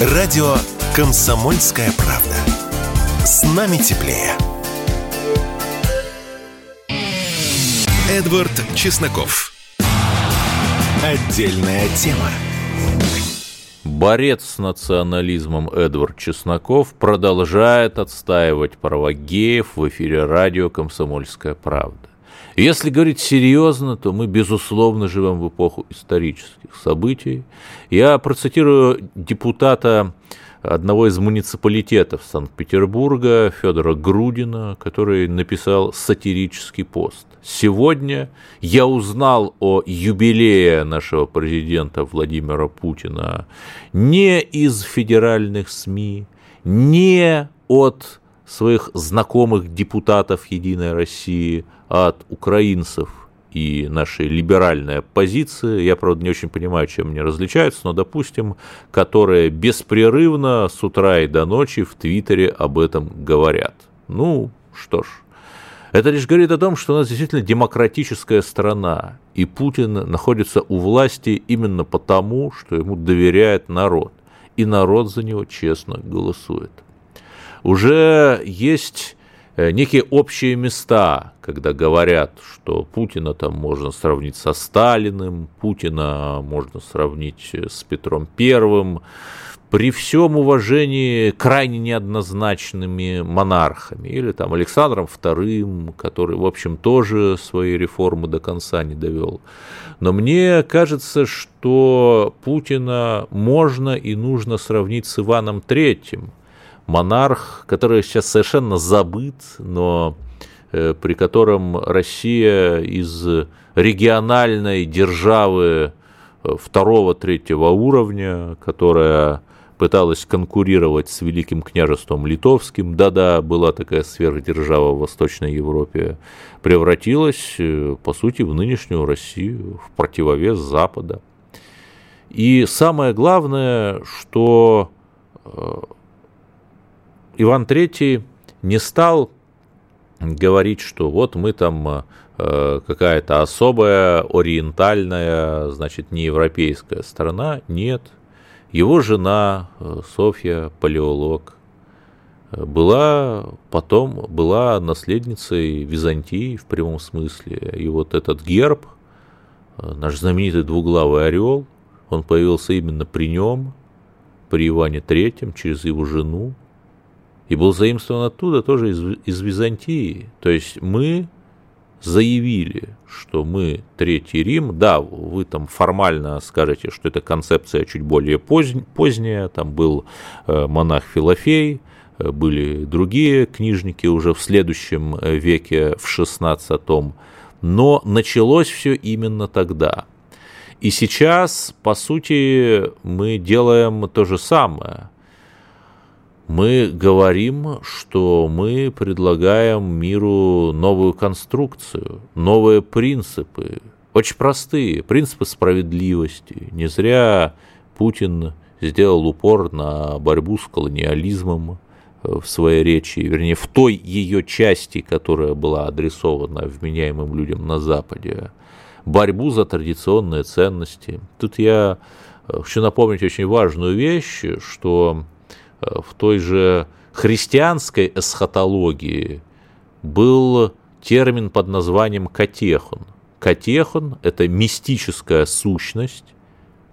Радио «Комсомольская правда». С нами теплее. Эдвард Чесноков. Отдельная тема. Борец с национализмом Эдвард Чесноков продолжает отстаивать права геев в эфире радио «Комсомольская правда». Если говорить серьезно, то мы, безусловно, живем в эпоху исторических событий. Я процитирую депутата одного из муниципалитетов Санкт-Петербурга, Федора Грудина, который написал сатирический пост. Сегодня я узнал о юбилее нашего президента Владимира Путина не из федеральных СМИ, не от своих знакомых депутатов Единой России, от украинцев и нашей либеральной оппозиции, я, правда, не очень понимаю, чем они различаются, но, допустим, которые беспрерывно с утра и до ночи в Твиттере об этом говорят. Ну, что ж, это лишь говорит о том, что у нас действительно демократическая страна, и Путин находится у власти именно потому, что ему доверяет народ, и народ за него честно голосует. Уже есть некие общие места, когда говорят, что Путина там можно сравнить со Сталиным, Путина можно сравнить с Петром Первым, при всем уважении крайне неоднозначными монархами, или там Александром II, который, в общем, тоже свои реформы до конца не довел. Но мне кажется, что Путина можно и нужно сравнить с Иваном III, монарх, который сейчас совершенно забыт, но э, при котором Россия из региональной державы э, второго-третьего уровня, которая пыталась конкурировать с Великим княжеством Литовским, да-да, была такая сверхдержава в Восточной Европе, превратилась, э, по сути, в нынешнюю Россию, в противовес Запада. И самое главное, что Иван III не стал говорить, что вот мы там э, какая-то особая ориентальная, значит, не европейская страна. Нет. Его жена э, Софья, палеолог, была потом была наследницей Византии в прямом смысле. И вот этот герб, э, наш знаменитый двуглавый орел, он появился именно при нем, при Иване Третьем, через его жену, и был заимствован оттуда тоже из, из Византии. То есть мы заявили, что мы Третий Рим, да, вы там формально скажете, что эта концепция чуть более поздь, поздняя, там был э, монах Филофей, э, были другие книжники уже в следующем э, веке, в XVI, но началось все именно тогда. И сейчас, по сути, мы делаем то же самое – мы говорим, что мы предлагаем миру новую конструкцию, новые принципы, очень простые, принципы справедливости. Не зря Путин сделал упор на борьбу с колониализмом э, в своей речи, вернее, в той ее части, которая была адресована вменяемым людям на Западе, борьбу за традиционные ценности. Тут я э, хочу напомнить очень важную вещь, что в той же христианской эсхатологии был термин под названием катехон. Катехон – это мистическая сущность,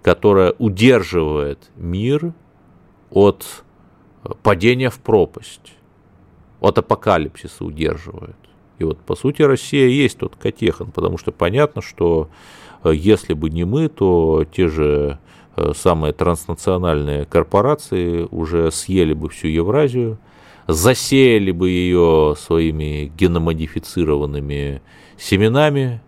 которая удерживает мир от падения в пропасть, от апокалипсиса удерживает. И вот, по сути, Россия есть тот катехон, потому что понятно, что э, если бы не мы, то те же Э, самые транснациональные корпорации уже съели бы всю Евразию, засеяли бы ее своими геномодифицированными семенами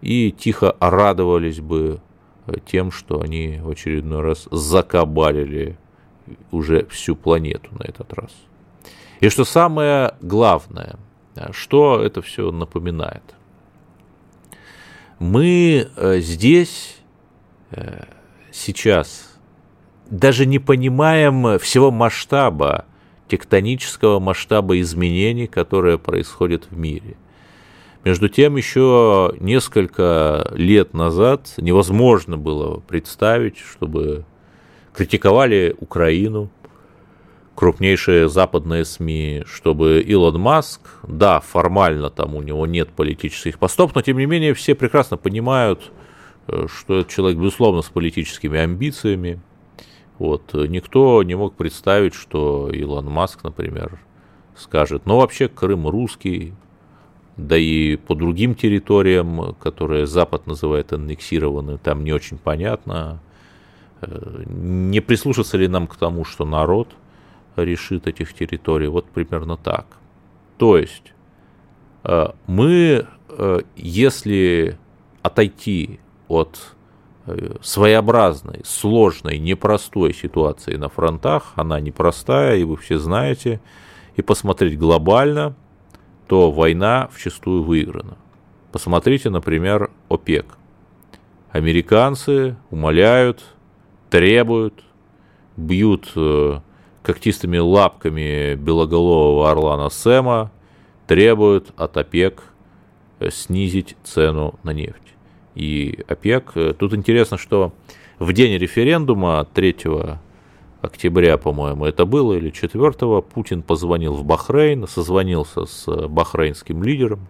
и тихо радовались бы э, тем, что они в очередной раз закабалили уже всю планету на этот раз. И что самое главное, э, что это все напоминает? Мы здесь сейчас даже не понимаем всего масштаба, тектонического масштаба изменений, которые происходят в мире. Между тем, еще несколько лет назад невозможно было представить, чтобы критиковали Украину, крупнейшие западные СМИ, чтобы Илон Маск, да, формально там у него нет политических постов, но тем не менее все прекрасно понимают, что это человек, безусловно, с политическими амбициями. Вот. Никто не мог представить, что Илон Маск, например, скажет, ну вообще Крым русский, да и по другим территориям, которые Запад называет аннексированы, там не очень понятно, э, не прислушаться ли нам к тому, что народ – решит этих территорий. Вот примерно так. То есть э, мы, э, если отойти от э, своеобразной, сложной, непростой ситуации на фронтах, она непростая, и вы все знаете, и посмотреть глобально, то война вчастую выиграна. Посмотрите, например, ОПЕК. Американцы умоляют, требуют, бьют когтистыми лапками белоголового орлана Сэма требуют от ОПЕК э, снизить цену на нефть. И ОПЕК, э, тут интересно, что в день референдума 3 октября, по-моему, это было, или 4 Путин позвонил в Бахрейн, созвонился с бахрейнским лидером.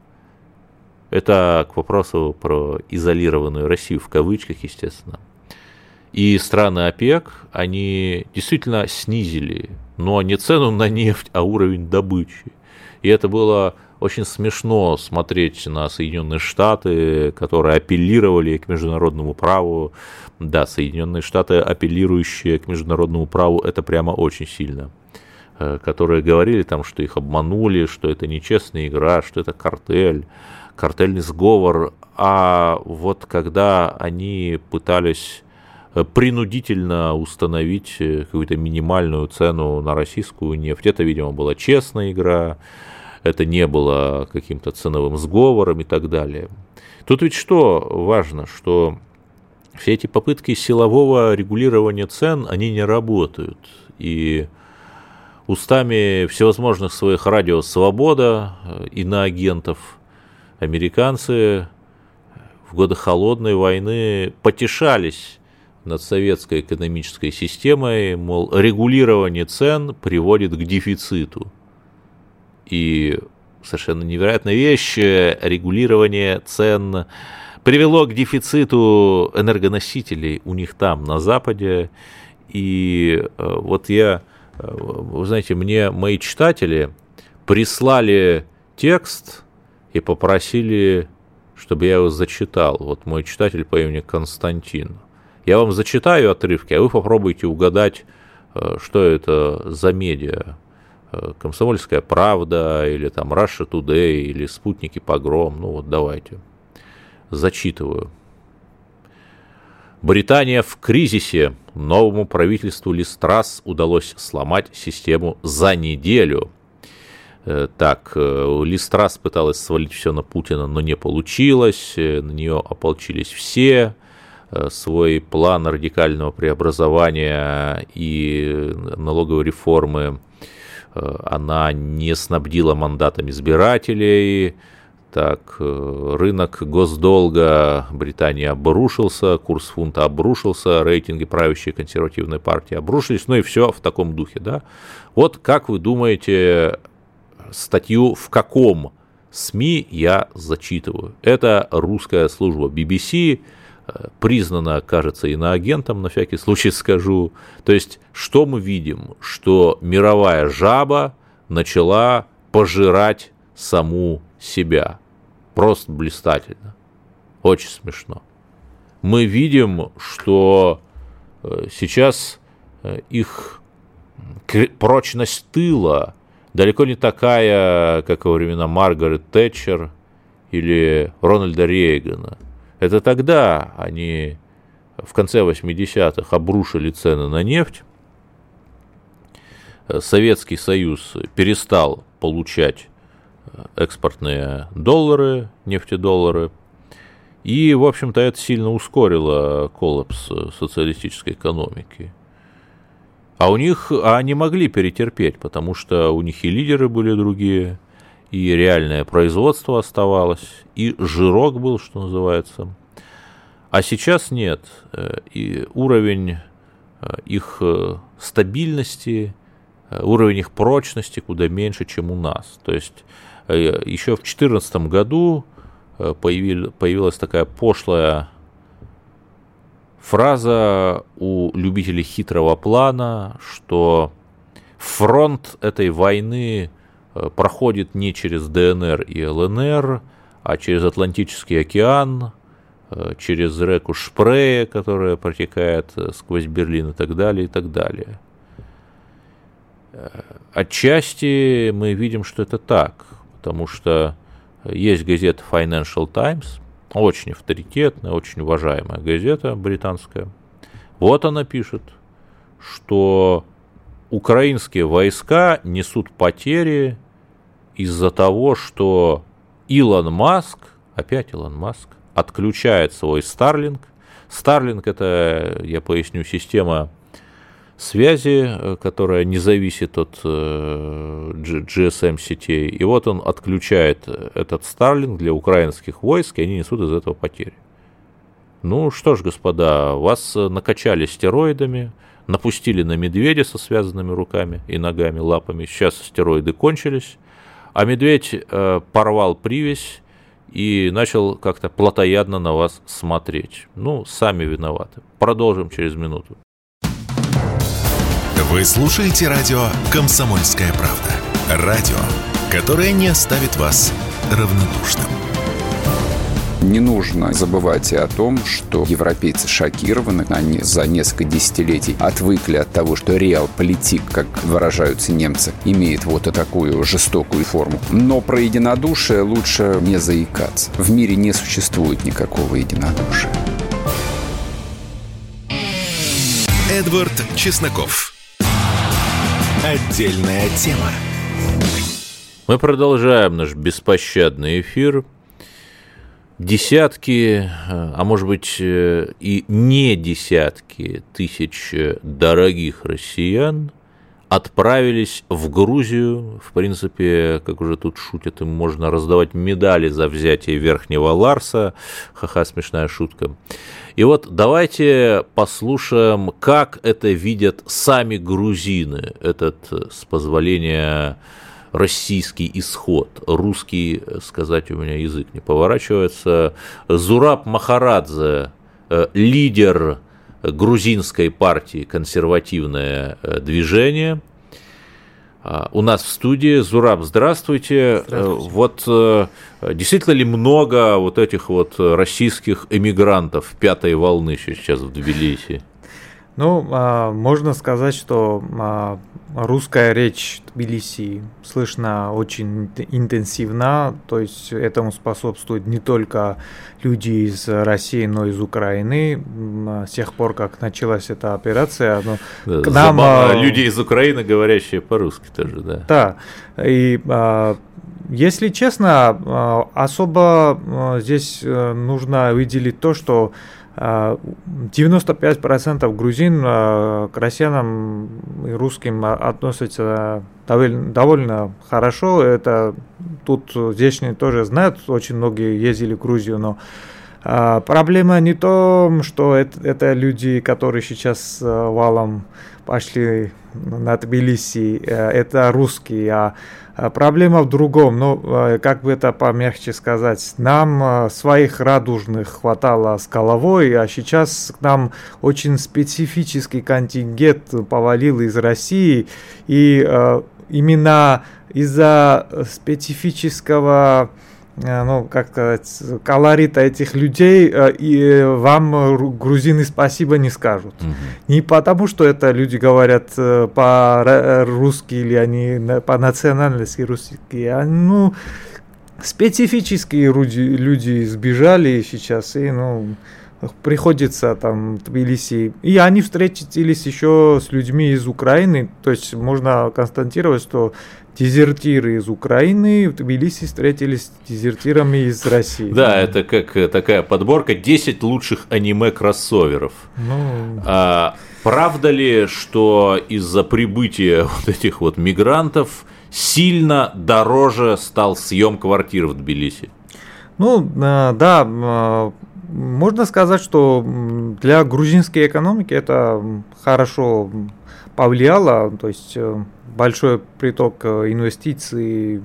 Это к вопросу про изолированную Россию в кавычках, естественно. И страны ОПЕК, они действительно снизили, но не цену на нефть, а уровень добычи. И это было очень смешно смотреть на Соединенные Штаты, которые апеллировали к международному праву. Да, Соединенные Штаты, апеллирующие к международному праву, это прямо очень сильно э, которые говорили там, что их обманули, что это нечестная игра, что это картель, картельный сговор. А вот когда они пытались принудительно установить э, какую-то минимальную цену на российскую нефть. Это, видимо, была честная игра, это не было каким-то ценовым сговором и так далее. Тут ведь что важно, что все эти попытки силового регулирования цен, они не работают. И устами всевозможных своих радио «Свобода» и на агентов американцы в годы холодной войны потешались над советской экономической системой, мол, регулирование цен приводит к дефициту. И совершенно невероятная вещь, регулирование цен привело к дефициту энергоносителей у них там, на Западе. И э, вот я, э, вы знаете, мне мои читатели прислали текст и попросили, чтобы я его зачитал. Вот мой читатель по имени Константин. Я вам зачитаю отрывки, а вы попробуйте угадать, э, что это за медиа. Э, Комсомольская правда, или там Russia Today, или Спутники Погром. Ну вот давайте. Зачитываю. Британия в кризисе. Новому правительству Листрас удалось сломать систему за неделю. Э, так, Листрас пыталась свалить все на Путина, но не получилось. На нее ополчились все. Э, свой план радикального преобразования и налоговой реформы э, она не снабдила мандатом избирателей. Так, э, рынок госдолга Британии обрушился, курс фунта обрушился, рейтинги правящей консервативной партии обрушились, ну и все в таком духе, да. Вот как вы думаете, статью в каком СМИ я зачитываю? Это русская служба BBC, признана, кажется, иноагентом, на всякий случай скажу. То есть, что мы видим? Что мировая жаба начала пожирать саму себя. Просто блистательно. Очень смешно. Мы видим, что э, сейчас э, их прочность тыла далеко не такая, как во времена Маргарет Тэтчер или Рональда Рейгана – это тогда они в конце 80-х обрушили цены на нефть. Советский Союз перестал получать экспортные доллары, нефтедоллары. И, в общем-то, это сильно ускорило коллапс социалистической экономики. А у них, а они могли перетерпеть, потому что у них и лидеры были другие – и реальное производство оставалось, и жирок был, что называется. А сейчас нет. Э, и уровень их стабильности, уровень их прочности куда меньше, чем у нас. То есть еще в 2014 году появилась такая пошлая фраза у любителей хитрого плана, что фронт этой войны э, проходит не через ДНР и ЛНР, а через Атлантический океан, э, через реку Шпрее, которая протекает э, сквозь Берлин и так далее, и так далее. Отчасти мы видим, что это так, потому что есть газета Financial Times, очень авторитетная, очень уважаемая газета британская. Вот она пишет, что украинские войска несут потери из-за того, что Илон Маск, опять Илон Маск, отключает свой Starlink. Starlink это, я поясню, система связи, э, которая не зависит от э, GSM сетей. И вот он отключает этот Starlink для украинских войск, и они несут из этого потери. Ну что ж, господа, вас накачали стероидами, напустили на медведя со связанными руками и ногами, лапами. Сейчас стероиды кончились, а медведь э, порвал привязь и начал как-то плотоядно на вас смотреть. Ну, сами виноваты. Продолжим через минуту. Вы слушаете радио «Комсомольская правда». Радио, которое не оставит вас равнодушным. Не нужно забывать и о том, что европейцы шокированы. Они за несколько десятилетий отвыкли от того, что реал-политик, как выражаются немцы, имеет вот такую жестокую форму. Но про единодушие лучше не заикаться. В мире не существует никакого единодушия. Эдвард Чесноков. Отдельная тема. Мы продолжаем наш беспощадный эфир. Десятки, а может быть и не десятки тысяч дорогих россиян отправились в Грузию. В принципе, как уже тут шутят, им можно раздавать медали за взятие Верхнего Ларса. Ха-ха, смешная шутка. И вот давайте послушаем, как это видят сами грузины, этот, с позволения, российский исход. Русский, сказать у меня язык не поворачивается. Зураб Махарадзе, э, лидер грузинской партии «Консервативное э, движение», а, у нас в студии. Зураб, здравствуйте. здравствуйте. Вот э, действительно ли много вот этих вот российских эмигрантов пятой волны сейчас в Тбилиси? Ну, а, можно сказать, что а, русская речь Тбилиси слышна очень интенсивно, то есть этому способствуют не только люди из России, но и из Украины. С тех пор, как началась эта операция, да, к нам... Забавно. Люди из Украины, говорящие по-русски тоже, да. Да, и если честно, особо здесь э, нужно выделить то, что 95% грузин к россиянам и русским относятся довольно, довольно хорошо. Это тут здешние тоже знают, очень многие ездили в Грузию, но проблема не в том, что это, это люди, которые сейчас валом пошли на Тбилиси, это русские, а а проблема в другом, но ну, как бы это помягче сказать, нам а, своих радужных хватало с головой, а сейчас к нам очень специфический контингент повалил из России, и именно из-за специфического Э, ну, как сказать, колорита этих людей, э, и вам грузины спасибо не скажут. Угу. Не потому, что это люди говорят э, по-русски или они по национальности русские, а ну, специфические люди, люди сбежали сейчас, и, ну, приходится там Тбилиси. И они встретились еще с людьми из Украины, то есть можно констатировать, что дезертиры из Украины в Тбилиси встретились с дезертирами из России. Да, это как э, такая подборка 10 лучших аниме-кроссоверов. Ну... А, правда ли, что из-за прибытия вот этих вот мигрантов сильно дороже стал съем квартир в Тбилиси? Ну, э, да, э, можно сказать, что для грузинской экономики это хорошо повлияло, то есть э, большой приток э, инвестиций,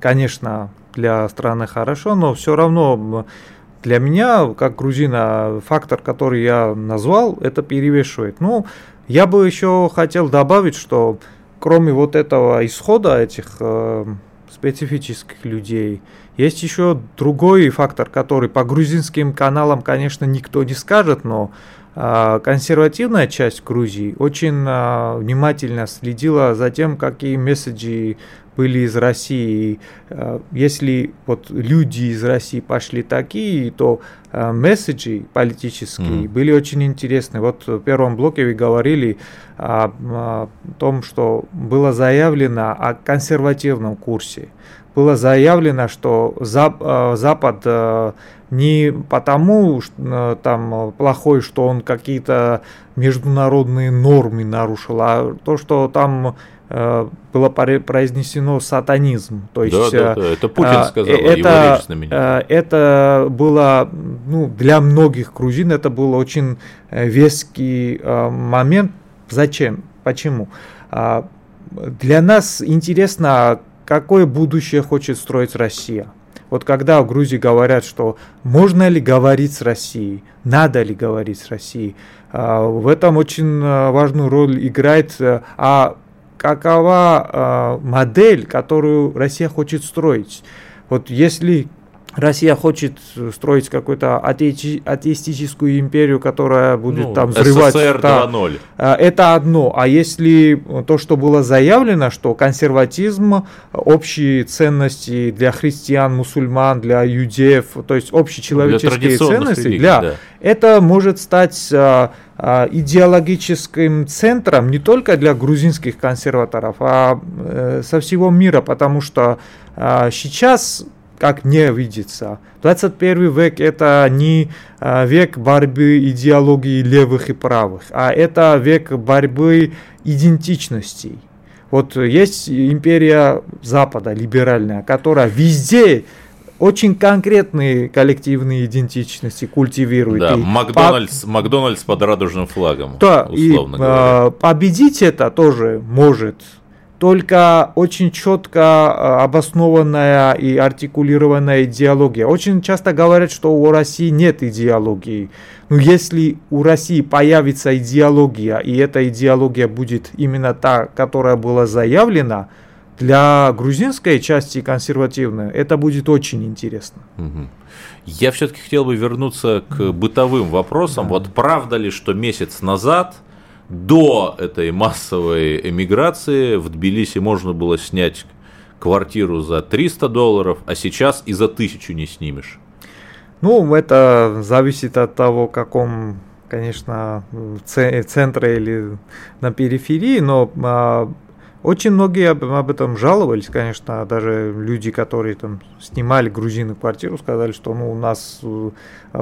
конечно, для страны хорошо, но все равно для меня, как грузина, фактор, который я назвал, это перевешивает. Ну, я бы еще хотел добавить, что кроме вот этого исхода этих э, специфических людей, есть еще другой фактор, который по грузинским каналам, конечно, никто не скажет, но консервативная часть Грузии очень э, внимательно следила за тем, какие месседжи были из России. Э, если вот люди из России пошли такие, то месседжи политические mm. были очень интересны. Вот в первом блоке вы говорили о, о том, что было заявлено о консервативном курсе. Было заявлено, что э, Запад не потому что там плохой, что он какие-то международные нормы нарушил, а то, что там Э, было произнесено сатанизм. То есть, да, да, да. это Путин э, сказал, это, его меня. Э, это было, ну, для многих грузин это был очень веский момент. Зачем? Почему? Для нас интересно, какое будущее хочет строить Россия. Вот когда в Грузии говорят, что можно ли говорить с Россией, надо ли говорить с Россией, в этом очень важную роль играет, а какова э, модель, которую Россия хочет строить. Вот если Россия хочет строить какую-то атеистическую империю, которая будет ну, там взрывать. СССР да, 2.0. Это одно. А если то, что было заявлено, что консерватизм, общие ценности для христиан, мусульман, для юдеев, то есть общечеловеческие для ценности, религий, для, да. это может стать идеологическим центром не только для грузинских консерваторов, а э, со всего мира, потому что сейчас как мне видится. 21 век это не а, век борьбы идеологии левых и правых, а это век борьбы идентичностей. Вот есть империя Запада, либеральная, которая везде очень конкретные коллективные идентичности культивирует. Да, и Макдональдс, по... Макдональдс под радужным флагом. Да, условно и говоря. Э, победить это тоже может только очень четко э, обоснованная и артикулированная идеология. Очень часто говорят, что у России нет идеологии. Но если у России появится идеология, и эта идеология будет именно та, которая была заявлена, для грузинской части консервативной это будет очень интересно. Я все-таки хотел бы вернуться к бытовым вопросам. Да. Вот правда ли, что месяц назад до этой массовой эмиграции в Тбилиси можно было снять квартиру за 300 долларов, а сейчас и за 1000 не снимешь? Ну, это зависит от того, в каком, конечно, центре или на периферии, но а, очень многие об, об этом жаловались, конечно, даже люди, которые там снимали грузины квартиру, сказали, что ну, нас э,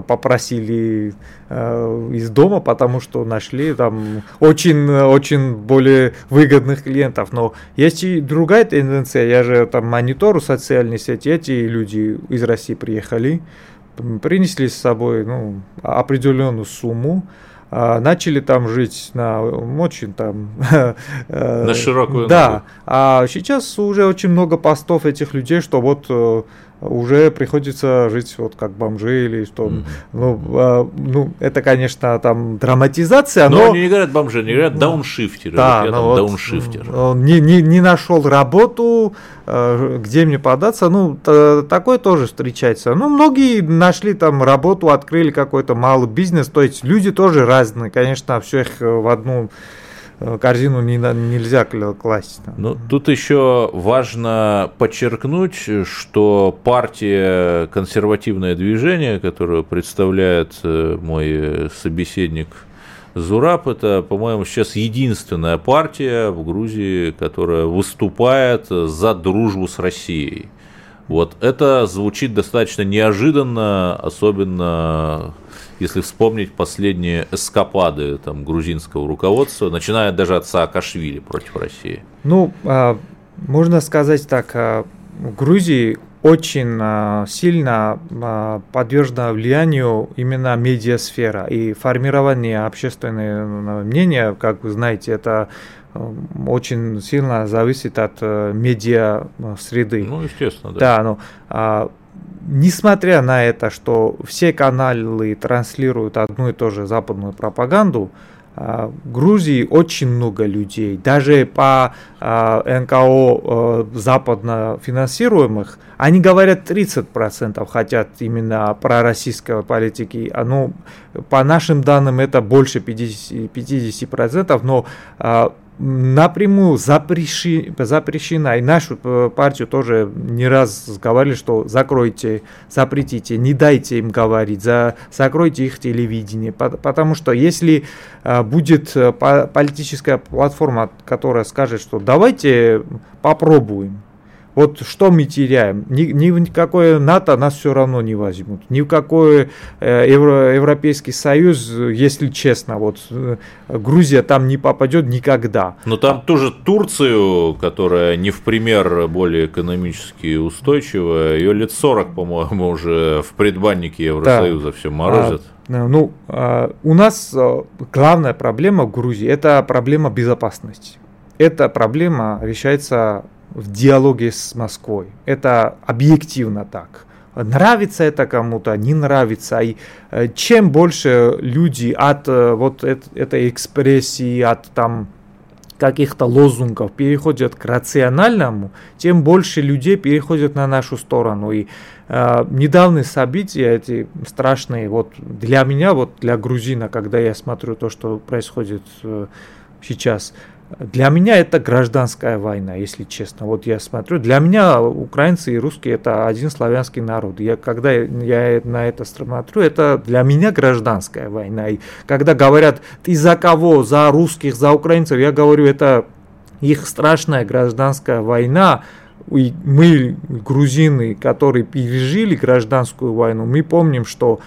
попросили э, из дома, потому что нашли там очень, очень более выгодных клиентов. Но есть и другая тенденция, я же там монитору социальной сети, эти люди из России приехали, принесли с собой ну, определенную сумму, а, начали там жить на очень там... Э, на широкую Да, а сейчас уже очень много постов этих людей, что вот э, уже приходится жить вот как бомжи или что. Mm-hmm. Ну, а, ну, это, конечно, там драматизация, но... Но они не говорят бомжи, они говорят дауншифтеры. Да, вот ну вот, дауншифтер. Он не, не, не нашел работу, э, где мне податься. Ну, такое тоже встречается. Ну, многие нашли там работу, открыли какой-то малый бизнес. То есть люди тоже разные. Конечно, все их в одну Э, корзину не, нельзя класть. Ну, тут еще важно подчеркнуть, что партия «Консервативное движение», которую представляет э, мой собеседник Зураб, это, по-моему, сейчас единственная партия в Грузии, которая выступает за дружбу с Россией. Вот это звучит достаточно неожиданно, особенно если вспомнить последние эскапады там, грузинского руководства, начиная даже от Саакашвили против России. Ну, а, можно сказать так, а, в Грузии очень а, сильно а, подвержена влиянию именно медиасфера и формирование общественного мнения, как вы знаете, это очень сильно зависит от медиа среды. Ну, естественно, да. Да, ну, а, несмотря на это, что все каналы транслируют одну и ту же западную пропаганду, а, в Грузии очень много людей, даже по а, НКО а, западно финансируемых, они говорят 30% хотят именно про российской политики. Ну, по нашим данным это больше 50%, 50% но напрямую запрещи, запрещена. И нашу э, партию тоже не раз говорили, что закройте, запретите, не дайте им говорить, за, закройте их телевидение. Потому что если э, будет э, политическая платформа, которая скажет, что давайте попробуем, вот что мы теряем? Ни, ни в какое НАТО нас все равно не возьмут. Ни в какой э, Евро, Европейский Союз, если честно, вот э, Грузия там не попадет никогда. Но там тоже Турцию, которая не в пример более экономически устойчивая, ее лет 40, по-моему, уже в предбаннике Евросоюза да. все морозят. А, ну, а, у нас а, главная проблема в Грузии – это проблема безопасности. Эта проблема решается в диалоге с Москвой. Это объективно так. Нравится это кому-то, не нравится. И э, чем больше люди от э, вот этой экспрессии, от там каких-то лозунгов переходят к рациональному, тем больше людей переходят на нашу сторону. И э, недавние события, эти страшные, вот для меня, вот для грузина, когда я смотрю то, что происходит э, сейчас, для меня это гражданская война, если честно. Вот я смотрю, для меня украинцы и русские это один славянский народ. Я, когда я на это смотрю, это для меня гражданская война. И когда говорят, ты за кого, за русских, за украинцев, я говорю, это их страшная гражданская война. И мы, грузины, которые пережили гражданскую войну, мы помним, что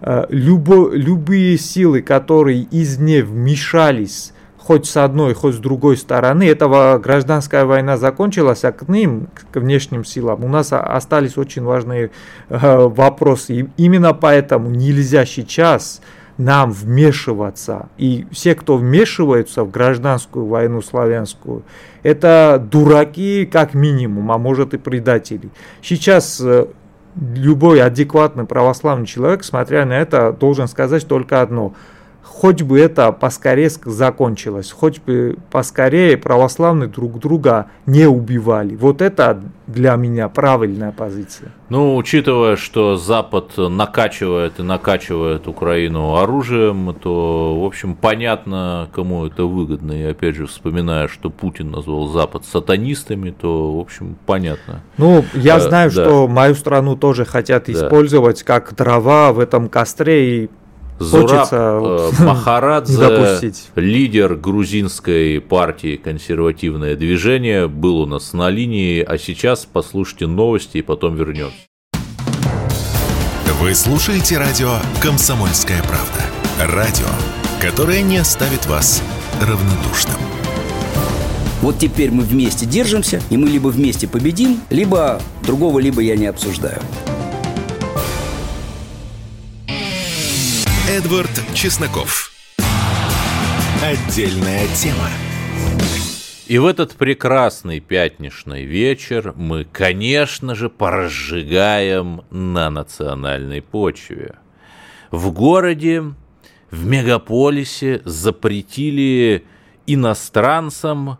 э, любо, любые силы, которые из нее вмешались хоть с одной, хоть с другой стороны. Этого гражданская война закончилась, а к ним, к внешним силам, у нас остались очень важные э, вопросы. И именно поэтому нельзя сейчас нам вмешиваться. И все, кто вмешиваются в гражданскую войну славянскую, это дураки как минимум, а может и предатели. Сейчас э, любой адекватный православный человек, смотря на это, должен сказать только одно – хоть бы это поскорее закончилось, хоть бы поскорее православные друг друга не убивали. Вот это для меня правильная позиция. Ну, учитывая, что Запад накачивает и накачивает Украину оружием, то, в общем, понятно, кому это выгодно. И опять же, вспоминая, что Путин назвал Запад сатанистами, то, в общем, понятно. Ну, я а, знаю, да. что мою страну тоже хотят да. использовать как дрова в этом костре и Зураб э, Махарадзе, лидер грузинской партии «Консервативное движение», был у нас на линии, а сейчас послушайте новости и потом вернемся. Вы слушаете радио «Комсомольская правда». Радио, которое не оставит вас равнодушным. Вот теперь мы вместе держимся, и мы либо вместе победим, либо другого, либо я не обсуждаю. Эдвард Чесноков. Отдельная тема. И в этот прекрасный пятничный вечер мы, конечно же, поразжигаем на национальной почве. В городе, в мегаполисе запретили иностранцам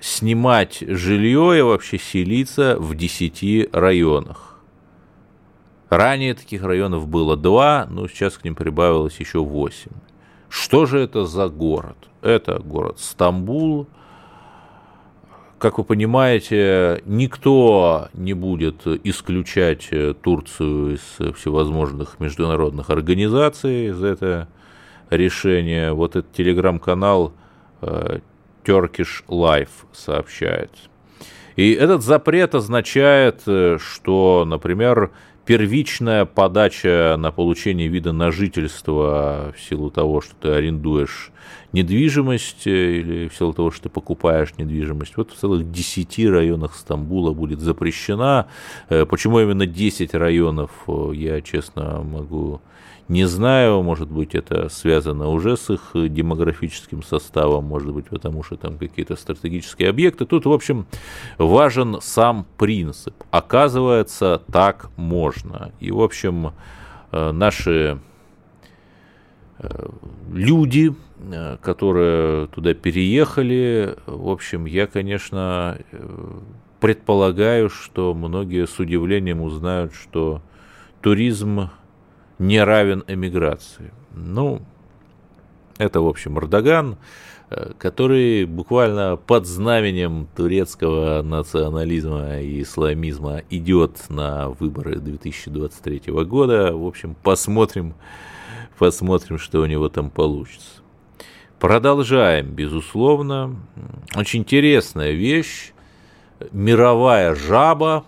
снимать жилье и вообще селиться в 10 районах. Ранее таких районов было два, но сейчас к ним прибавилось еще восемь. Что же это за город? Это город Стамбул. Как вы понимаете, никто не будет исключать Турцию из всевозможных международных организаций за это решение. Вот этот телеграм-канал э, Turkish Life сообщает. И этот запрет означает, э, что, например, первичная подача на получение вида на жительство в силу того, что ты арендуешь недвижимость э, или в силу того, что ты покупаешь недвижимость. Вот в целых 10 районах Стамбула будет запрещена. Э, почему именно 10 районов, э, я честно могу не знаю, может быть, это связано уже с их демографическим составом, может быть, потому что там какие-то стратегические объекты. Тут, в общем, важен сам принцип. Оказывается, так можно. И, в общем, наши люди, Э, которые туда переехали. В общем, я, конечно, э, предполагаю, что многие с удивлением узнают, что туризм не равен эмиграции. Ну, это, в общем, Эрдоган, э, который буквально под знаменем турецкого национализма и исламизма идет на выборы 2023 года. В общем, посмотрим, посмотрим, что у него там получится. Продолжаем, безусловно. Очень интересная вещь. Мировая жаба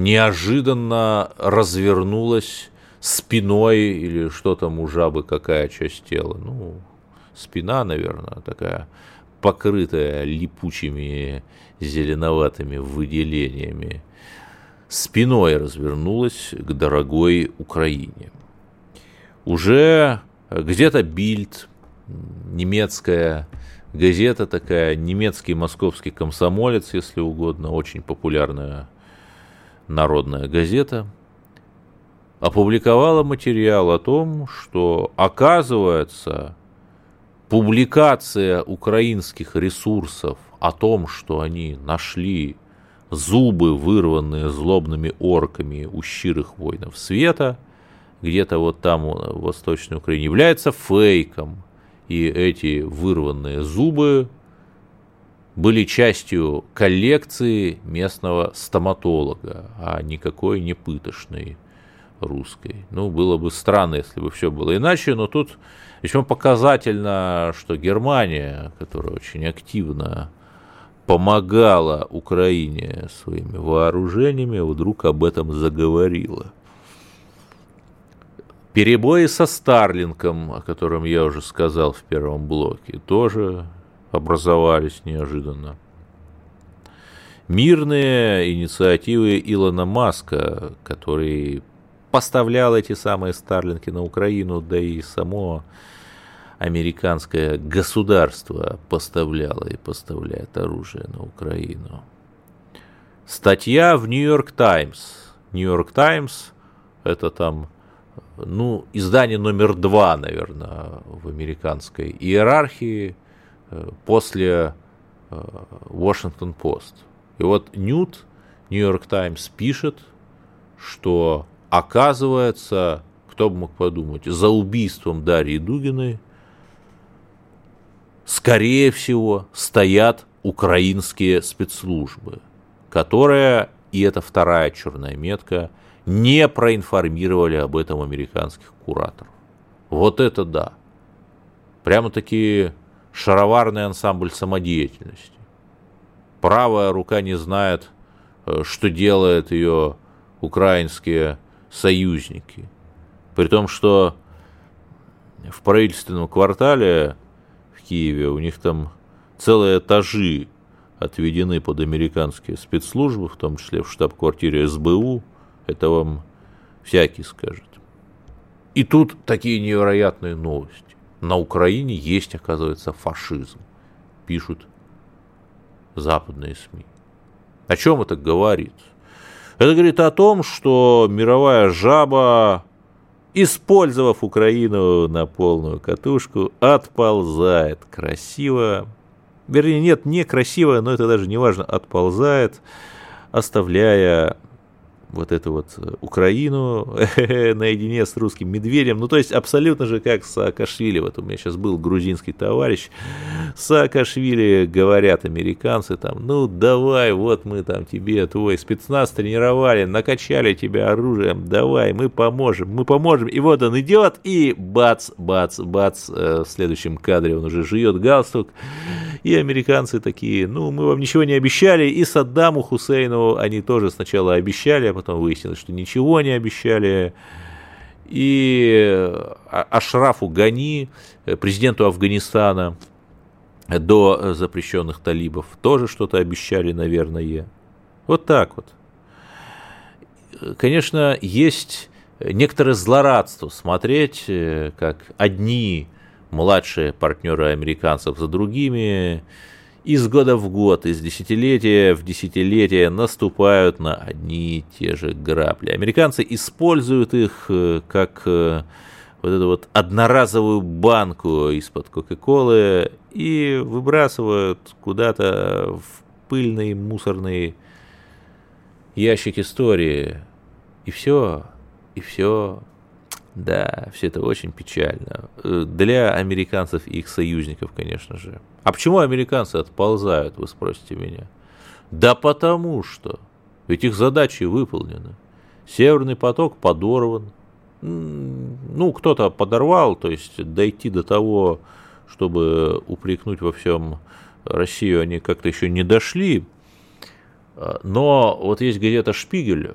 неожиданно развернулась спиной или что там у жабы, какая часть тела. Ну, спина, наверное, такая покрытая липучими зеленоватыми выделениями. Спиной развернулась к дорогой Украине. Уже где-то Бильд, немецкая газета такая, немецкий московский комсомолец, если угодно, очень популярная народная газета, опубликовала материал о том, что оказывается публикация украинских ресурсов о том, что они нашли зубы, вырванные злобными орками у щирых воинов света – где-то вот там, в Восточной Украине, является фейком. И эти вырванные зубы были частью коллекции местного стоматолога, а никакой не пытошной русской. Ну, было бы странно, если бы все было иначе, но тут весьма показательно, что Германия, которая очень активно помогала Украине своими вооружениями, вдруг об этом заговорила. Перебои со Старлинком, о котором я уже сказал в первом блоке, тоже образовались неожиданно. Мирные инициативы Илона Маска, который поставлял эти самые Старлинки на Украину, да и само американское государство поставляло и поставляет оружие на Украину. Статья в Нью-Йорк Таймс. Нью-Йорк Таймс – это там ну, издание номер два, наверное, в американской иерархии после Washington э, Post. И вот Ньют, Нью-Йорк Таймс пишет, что оказывается, кто бы мог подумать, за убийством Дарьи Дугиной, скорее всего, стоят украинские спецслужбы, которые, и это вторая черная метка, не проинформировали об этом американских кураторов. Вот это да. Прямо-таки шароварный ансамбль самодеятельности. Правая рука не знает, э, что делают ее украинские союзники. При том, что в правительственном квартале в Киеве у них там целые этажи отведены под американские спецслужбы, в том числе в штаб-квартире СБУ, это вам всякий скажет. И тут такие невероятные новости. На Украине есть, оказывается, фашизм. Пишут западные СМИ. О чем это говорит? Это говорит о том, что мировая жаба, использовав Украину на полную катушку, отползает красиво. Вернее, нет, не красиво, но это даже не важно, отползает, оставляя вот эту вот э, Украину наедине с русским медведем. Ну, то есть абсолютно же как Саакашвили. Вот у меня сейчас был грузинский товарищ. Саакашвили говорят американцы там, ну, давай, вот мы там тебе твой спецназ тренировали, накачали тебя оружием, давай, мы поможем, мы поможем. И вот он идет, и бац, бац, бац, э, в следующем кадре он уже жует галстук И американцы такие, ну, мы вам ничего не обещали, и Саддаму Хусейну они тоже сначала обещали, а потом выяснилось, что ничего не обещали. И Ашрафу Гани, президенту Афганистана, до запрещенных талибов, тоже что-то обещали, наверное. Вот так вот. Конечно, есть некоторое злорадство смотреть, э, как одни младшие партнеры американцев за другими из года в год, из десятилетия в десятилетие наступают на одни и те же грабли. Американцы используют их э, как э, вот эту вот одноразовую банку из-под Кока-Колы и выбрасывают куда-то в пыльный мусорный ящик истории. И все, и все. Да, все это очень печально. Э, для американцев и их союзников, конечно же. А почему американцы отползают, вы спросите меня? Да потому что. Ведь их задачи выполнены. Северный поток подорван. Ну, кто-то подорвал, то есть дойти до того, чтобы упрекнуть во всем Россию, они как-то еще не дошли. А, но вот есть газета «Шпигель»,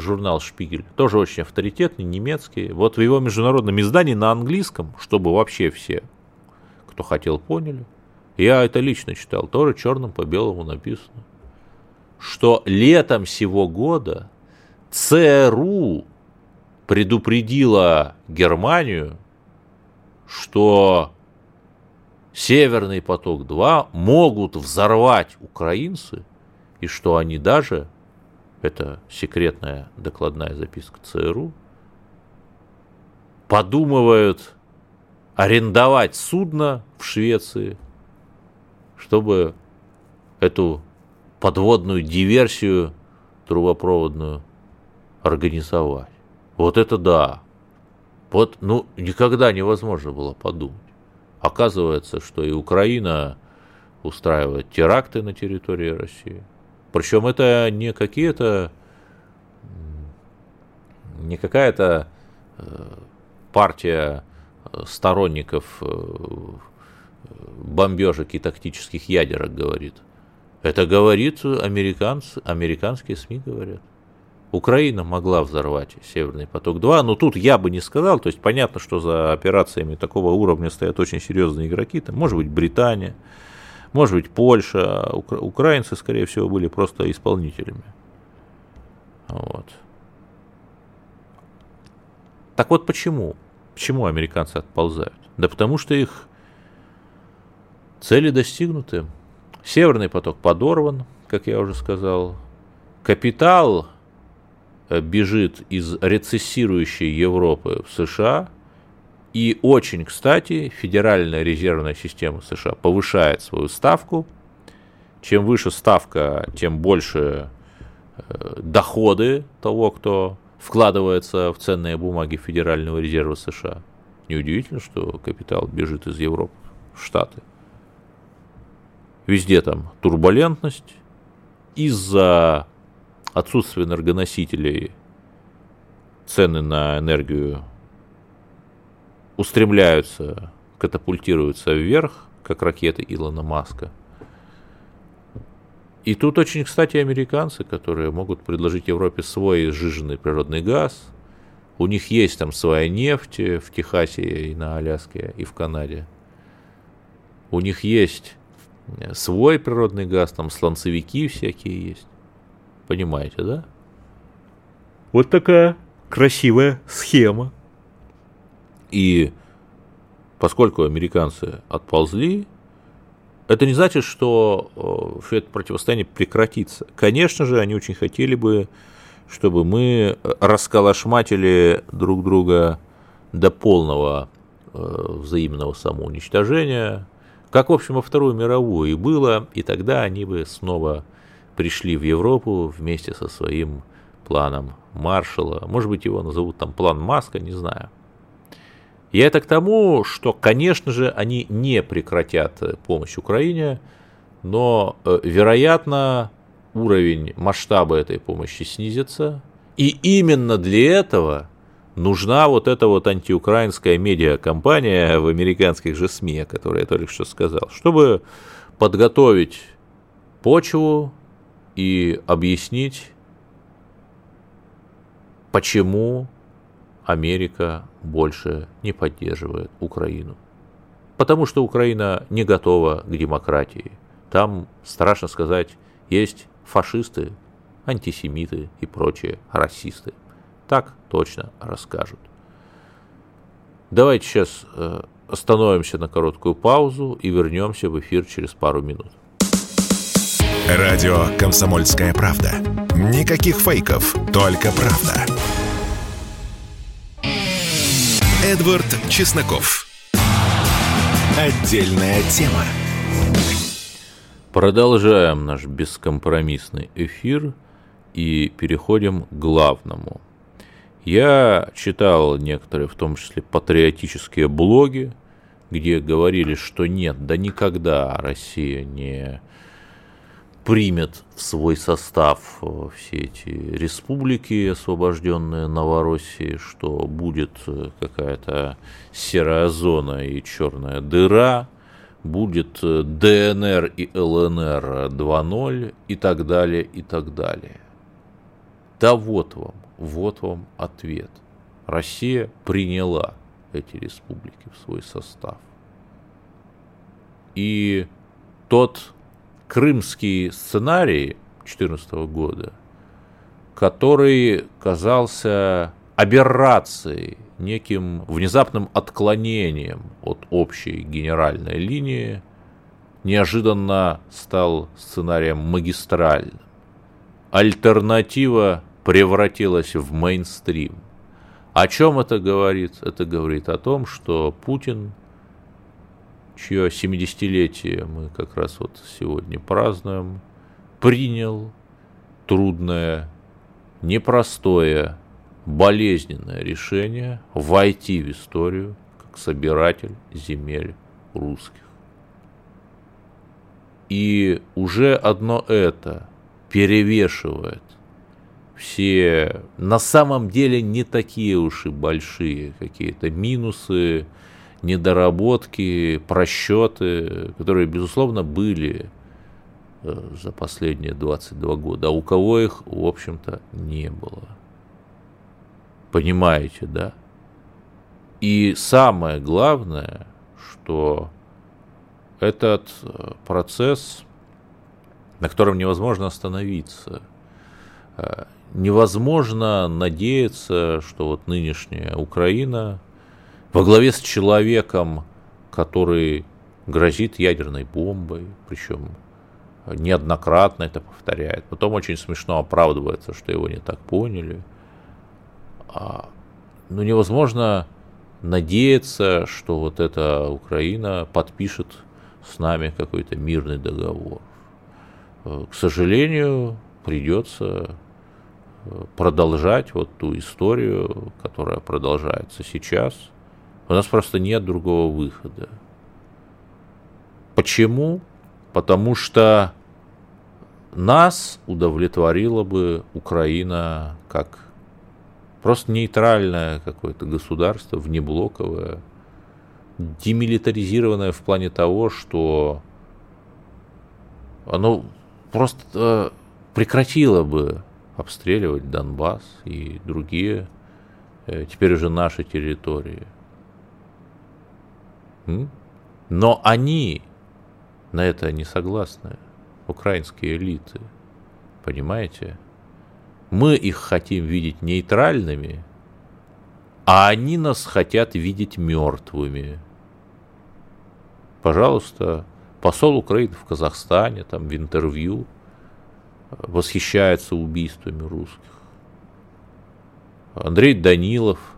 журнал «Шпигель», тоже очень авторитетный, немецкий. Вот в его международном издании на английском, чтобы вообще все, кто хотел, поняли. Я это лично читал, тоже черным по белому написано. Что летом сего года ЦРУ предупредила Германию, что Северный поток-2 могут взорвать украинцы, и что они даже это секретная докладная записка ЦРУ, подумывают арендовать судно в Швеции, чтобы эту подводную диверсию трубопроводную организовать. Вот это да. Вот, ну, никогда невозможно было подумать. Оказывается, что и Украина устраивает теракты на территории России – причем это не какие-то, не какая-то э, партия э, сторонников э, бомбежек и тактических ядерок говорит. Это говорит американцы, американские СМИ говорят. Украина могла взорвать Северный поток-2, но тут я бы не сказал, то есть понятно, что за операциями такого уровня стоят очень серьезные игроки, там может быть Британия, может быть, Польша, укра- украинцы, скорее всего, были просто исполнителями. Вот. Так вот почему? Почему американцы отползают? Да потому что их цели достигнуты. Северный поток подорван, как я уже сказал. Капитал э, бежит из рецессирующей Европы в США. И очень кстати, Федеральная резервная система США повышает свою ставку. Чем выше ставка, тем больше э, доходы того, кто вкладывается в ценные бумаги Федерального резерва США. Неудивительно, что капитал бежит из Европы в Штаты. Везде там турбулентность. Из-за отсутствия энергоносителей цены на энергию устремляются, катапультируются вверх, как ракеты Илона Маска. И тут очень, кстати, американцы, которые могут предложить Европе свой сжиженный природный газ. У них есть там своя нефть в Техасе и на Аляске, и в Канаде. У них есть свой природный газ, там сланцевики всякие есть. Понимаете, да? Вот такая красивая схема. И поскольку американцы отползли, это не значит, что э, все это противостояние прекратится. Конечно же, они очень хотели бы, чтобы мы расколошматили друг друга до полного э, взаимного самоуничтожения, как, в общем, во Вторую мировую и было, и тогда они бы снова пришли в Европу вместе со своим планом Маршала. Может быть, его назовут там план Маска, не знаю. Я это к тому, что, конечно же, они не прекратят э, помощь Украине, но, э, вероятно, уровень масштаба этой помощи снизится. И именно для этого нужна вот эта вот антиукраинская медиакомпания в американских же СМИ, о которой я только что сказал, чтобы подготовить почву и объяснить, почему Америка больше не поддерживает Украину. Потому что Украина не готова к демократии. Там, страшно сказать, есть фашисты, антисемиты и прочие расисты. Так точно расскажут. Давайте сейчас э, остановимся на короткую паузу и вернемся в эфир через пару минут. Радио «Комсомольская правда». Никаких фейков, только правда. Эдвард Чесноков. Отдельная тема. Продолжаем наш бескомпромиссный эфир и переходим к главному. Я читал некоторые, в том числе патриотические блоги, где говорили, что нет, да никогда Россия не примет в свой состав э, все эти республики, освобожденные Новороссии, что будет э, какая-то серая зона и черная дыра, будет э, ДНР и ЛНР 2.0 и так далее, и так далее. Да вот вам, вот вам ответ. Россия приняла эти республики в свой состав. И тот крымский сценарий 2014 года, который казался аберрацией, неким внезапным отклонением от общей генеральной линии, неожиданно стал сценарием магистральным. Альтернатива превратилась в мейнстрим. О чем это говорит? Это говорит о том, что Путин – чье 70-летие мы как раз вот сегодня празднуем, принял трудное, непростое, болезненное решение войти в историю как собиратель земель русских. И уже одно это перевешивает все на самом деле не такие уж и большие какие-то минусы, недоработки, просчеты, которые, безусловно, были э, за последние 22 года, а у кого их, в общем-то, не было. Понимаете, да? И самое главное, что этот э, процесс, на котором невозможно остановиться, э, невозможно надеяться, что вот нынешняя Украина во главе с человеком, который грозит ядерной бомбой, причем неоднократно это повторяет. Потом очень смешно оправдывается, что его не так поняли. А, ну, невозможно надеяться, что вот эта Украина подпишет с нами какой-то мирный договор. К сожалению, придется э, продолжать вот ту историю, которая продолжается сейчас – у нас просто нет другого выхода. Почему? Потому что нас удовлетворила бы Украина как просто нейтральное какое-то государство, внеблоковое, демилитаризированное в плане того, что оно просто э, прекратило бы обстреливать Донбасс и другие э, теперь уже наши территории. Но они на это не согласны, украинские элиты. Понимаете? Мы их хотим видеть нейтральными, а они нас хотят видеть мертвыми. Пожалуйста, посол Украины в Казахстане, там в интервью восхищается убийствами русских. Андрей Данилов –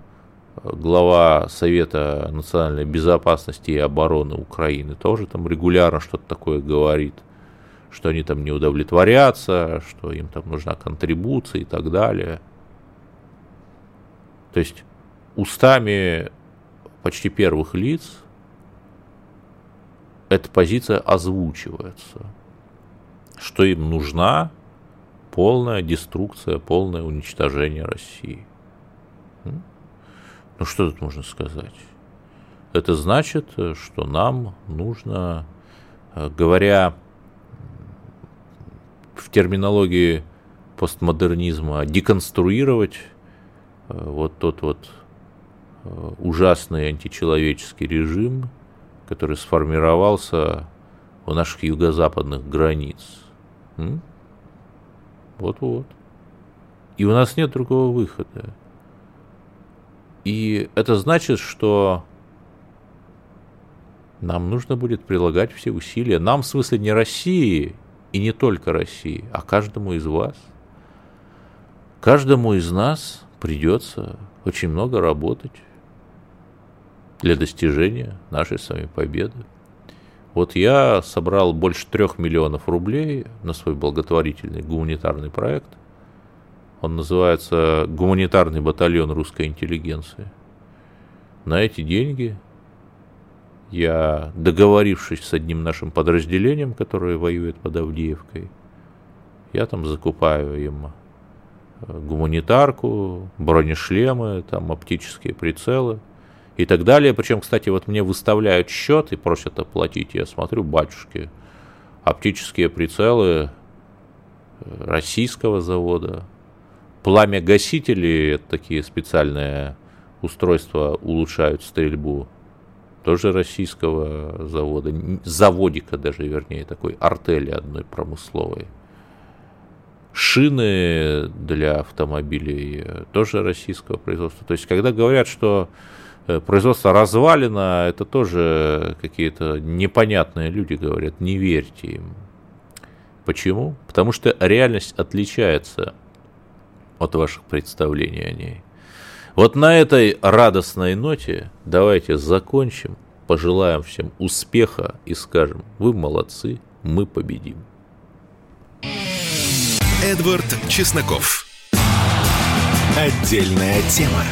глава Совета национальной безопасности и обороны Украины тоже там регулярно что-то такое говорит, что они там не удовлетворятся, что им там нужна контрибуция и так далее. То есть устами почти первых лиц эта позиция озвучивается, что им нужна полная деструкция, полное уничтожение России. Ну что тут можно сказать? Это значит, что нам нужно э, говоря в терминологии постмодернизма, деконструировать э, вот тот вот э, ужасный античеловеческий режим, который сформировался у наших юго-западных границ. Вот-вот. И у нас нет другого выхода. И это значит, что нам нужно будет прилагать все усилия. Нам, в смысле, не России и не только России, а каждому из вас. Каждому из нас придется очень много работать для достижения нашей с вами победы. Вот я собрал больше трех миллионов рублей на свой благотворительный гуманитарный проект. Он называется «Гуманитарный батальон русской интеллигенции». На эти деньги я, договорившись с одним нашим подразделением, которое воюет под Авдеевкой, я там закупаю им э, гуманитарку, бронешлемы, там оптические прицелы и так далее. Причем, кстати, вот мне выставляют счет и просят оплатить. Я смотрю, батюшки, оптические прицелы э, российского завода, пламя гасители, такие специальные устройства улучшают стрельбу тоже российского завода, заводика даже, вернее, такой артели одной промысловой. Шины для автомобилей тоже российского производства. То есть, когда говорят, что э, производство развалено, это тоже какие-то непонятные люди говорят, не верьте им. Почему? Потому что реальность отличается от ваших представлений о ней. Вот на этой радостной ноте давайте закончим, пожелаем всем успеха и скажем, вы молодцы, мы победим. Эдвард Чесноков. Отдельная тема.